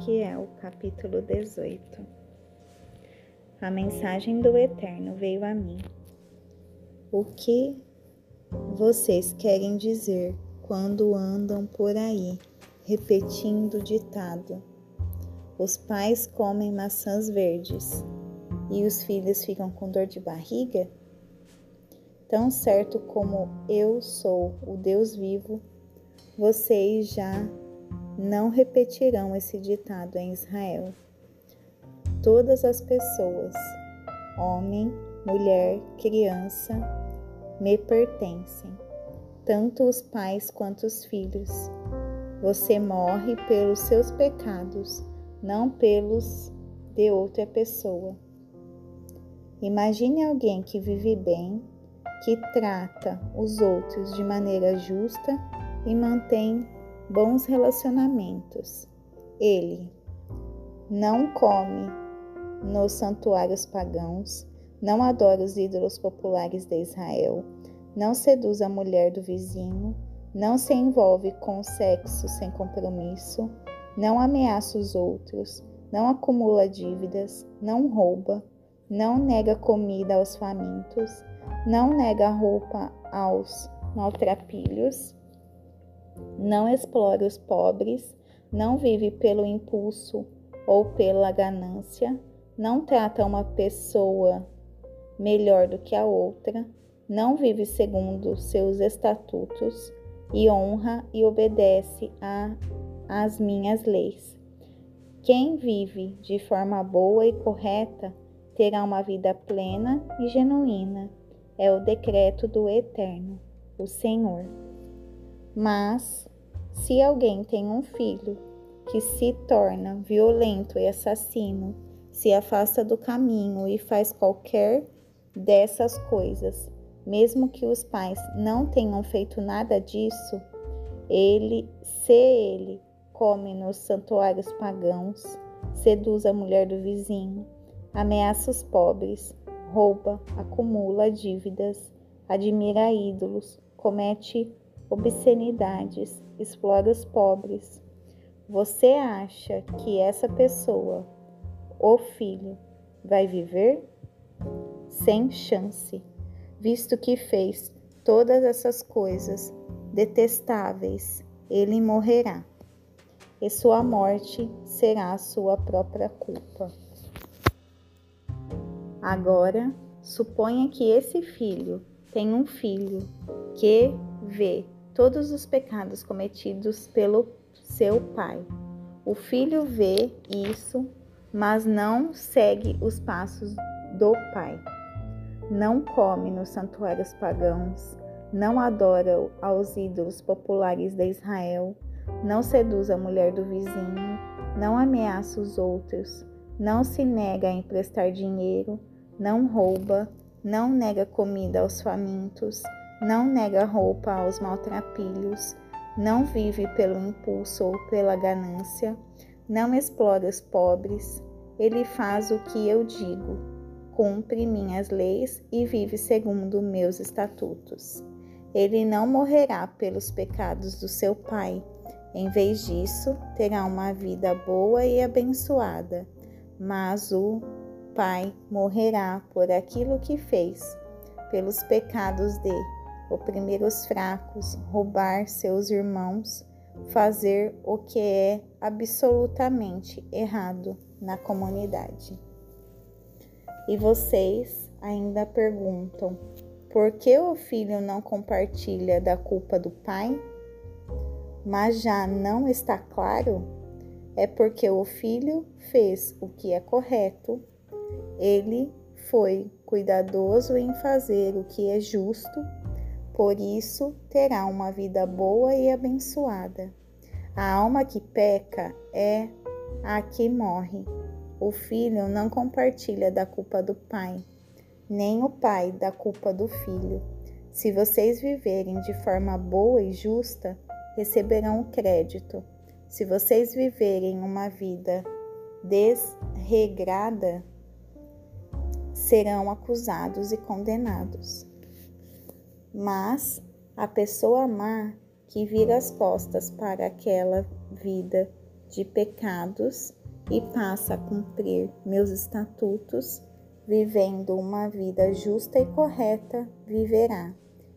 Ezequiel, capítulo 18. A mensagem do Eterno veio a mim. O que vocês querem dizer quando andam por aí repetindo o ditado? Os pais comem maçãs verdes e os filhos ficam com dor de barriga? Tão certo como eu sou o Deus vivo, vocês já não repetirão esse ditado em Israel. Todas as pessoas, homem, mulher, criança, me pertencem, tanto os pais quanto os filhos. Você morre pelos seus pecados, não pelos de outra pessoa. Imagine alguém que vive bem, que trata os outros de maneira justa e mantém bons relacionamentos. Ele não come nos santuários pagãos, não adora os ídolos populares de Israel, não seduz a mulher do vizinho, não se envolve com sexo sem compromisso, não ameaça os outros, não acumula dívidas, não rouba, não nega comida aos famintos, não nega roupa aos maltrapilhos não explora os pobres, não vive pelo impulso ou pela ganância, não trata uma pessoa melhor do que a outra, não vive segundo seus estatutos e honra e obedece às minhas leis. Quem vive de forma boa e correta terá uma vida plena e genuína. É o decreto do Eterno, o Senhor. Mas, se alguém tem um filho que se torna violento e assassino, se afasta do caminho e faz qualquer dessas coisas, mesmo que os pais não tenham feito nada disso, ele, se ele come nos santuários pagãos, seduz a mulher do vizinho, ameaça os pobres, rouba, acumula dívidas, admira ídolos, comete obscenidades, explora os pobres. Você acha que essa pessoa, o filho, vai viver? Sem chance, visto que fez todas essas coisas detestáveis, ele morrerá, e sua morte será a sua própria culpa. Agora, suponha que esse filho tem um filho que vê todos os pecados cometidos pelo seu pai. O filho vê isso, mas não segue os passos do pai. Não come nos santuários pagãos, não adora aos ídolos populares de Israel, não seduz a mulher do vizinho, não ameaça os outros, não se nega a emprestar dinheiro, não rouba, não nega comida aos famintos, não nega roupa aos maltrapilhos, não vive pelo impulso ou pela ganância, não explora os pobres, ele faz o que eu digo, cumpre minhas leis e vive segundo meus estatutos. Ele não morrerá pelos pecados do seu pai, em vez disso, terá uma vida boa e abençoada, mas o pai morrerá por aquilo que fez, pelos pecados de oprimir os fracos, roubar seus irmãos, fazer o que é absolutamente errado na comunidade. E vocês ainda perguntam: por que o filho não compartilha da culpa do pai? Mas já não está claro? É porque o filho fez o que é correto, ele foi cuidadoso em fazer o que é justo por isso terá uma vida boa e abençoada. A alma que peca é a que morre. O filho não compartilha da culpa do pai, nem o pai da culpa do filho. Se vocês viverem de forma boa e justa, receberão o crédito. Se vocês viverem uma vida desregrada, serão acusados e condenados. Mas a pessoa má que vira as costas para aquela vida de pecados e passa a cumprir meus estatutos, vivendo uma vida justa e correta, viverá,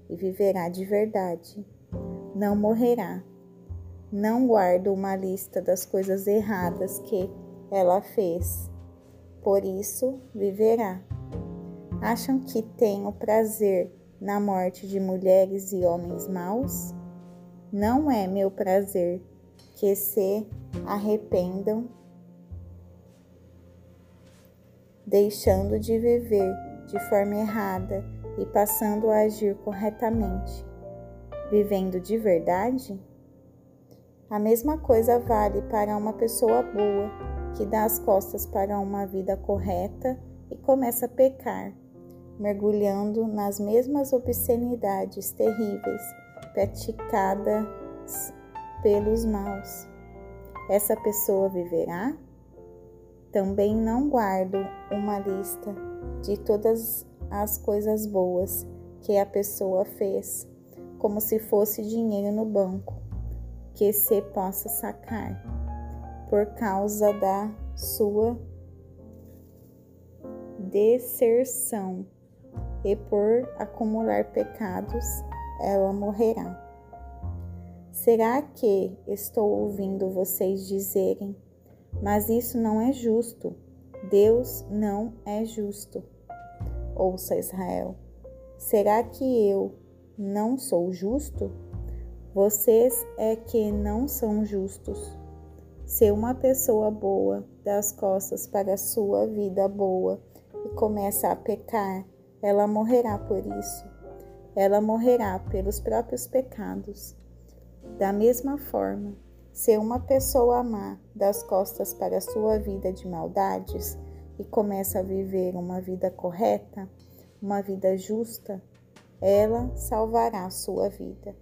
e viverá de verdade. Não morrerá. Não guardo uma lista das coisas erradas que ela fez. Por isso viverá. Acham que tenho prazer na morte de mulheres e homens maus? Não é meu prazer que se arrependam, deixando de viver de forma errada e passando a agir corretamente, vivendo de verdade? A mesma coisa vale para uma pessoa boa que dá as costas para uma vida correta e começa a pecar, mergulhando nas mesmas obscenidades terríveis praticadas pelos maus. Essa pessoa viverá? Também não guardo uma lista de todas as coisas boas que a pessoa fez, como se fosse dinheiro no banco, que se possa sacar, por causa da sua deserção e por acumular pecados, ela morrerá. Será que estou ouvindo vocês dizerem, mas isso não é justo? Deus não é justo. Ouça, Israel, será que eu não sou justo? Vocês é que não são justos. Se uma pessoa boa dá as costas para a sua vida boa e começa a pecar, ela morrerá por isso. Ela morrerá pelos próprios pecados. Da mesma forma, se uma pessoa má dá as costas para a sua vida de maldades e começa a viver uma vida correta, uma vida justa, ela salvará a sua vida.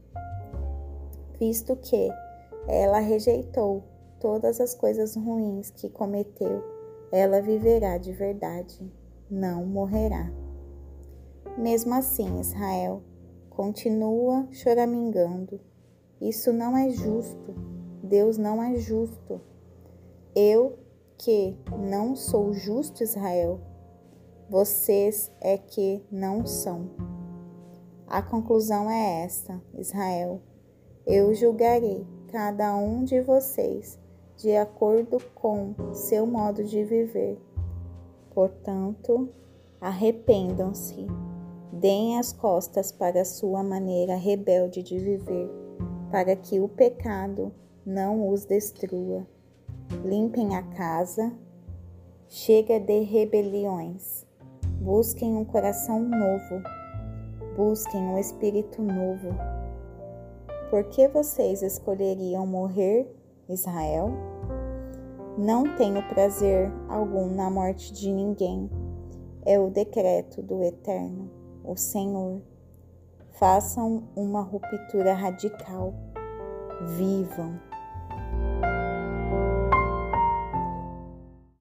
Visto que ela rejeitou todas as coisas ruins que cometeu, ela viverá de verdade, não morrerá. Mesmo assim, Israel continua choramingando isso não é justo. Deus não é justo. Eu que não sou justo, Israel, vocês é que não são. A conclusão é esta, Israel. Eu julgarei cada um de vocês de acordo com seu modo de viver. Portanto, arrependam-se, deem as costas para a sua maneira rebelde de viver para que o pecado não os destrua. Limpem a casa, chega de rebeliões. Busquem um coração novo, busquem um espírito novo. Por que vocês escolheriam morrer, Israel? Não tenho prazer algum na morte de ninguém. É o decreto do Eterno, o Senhor façam uma ruptura radical, vivam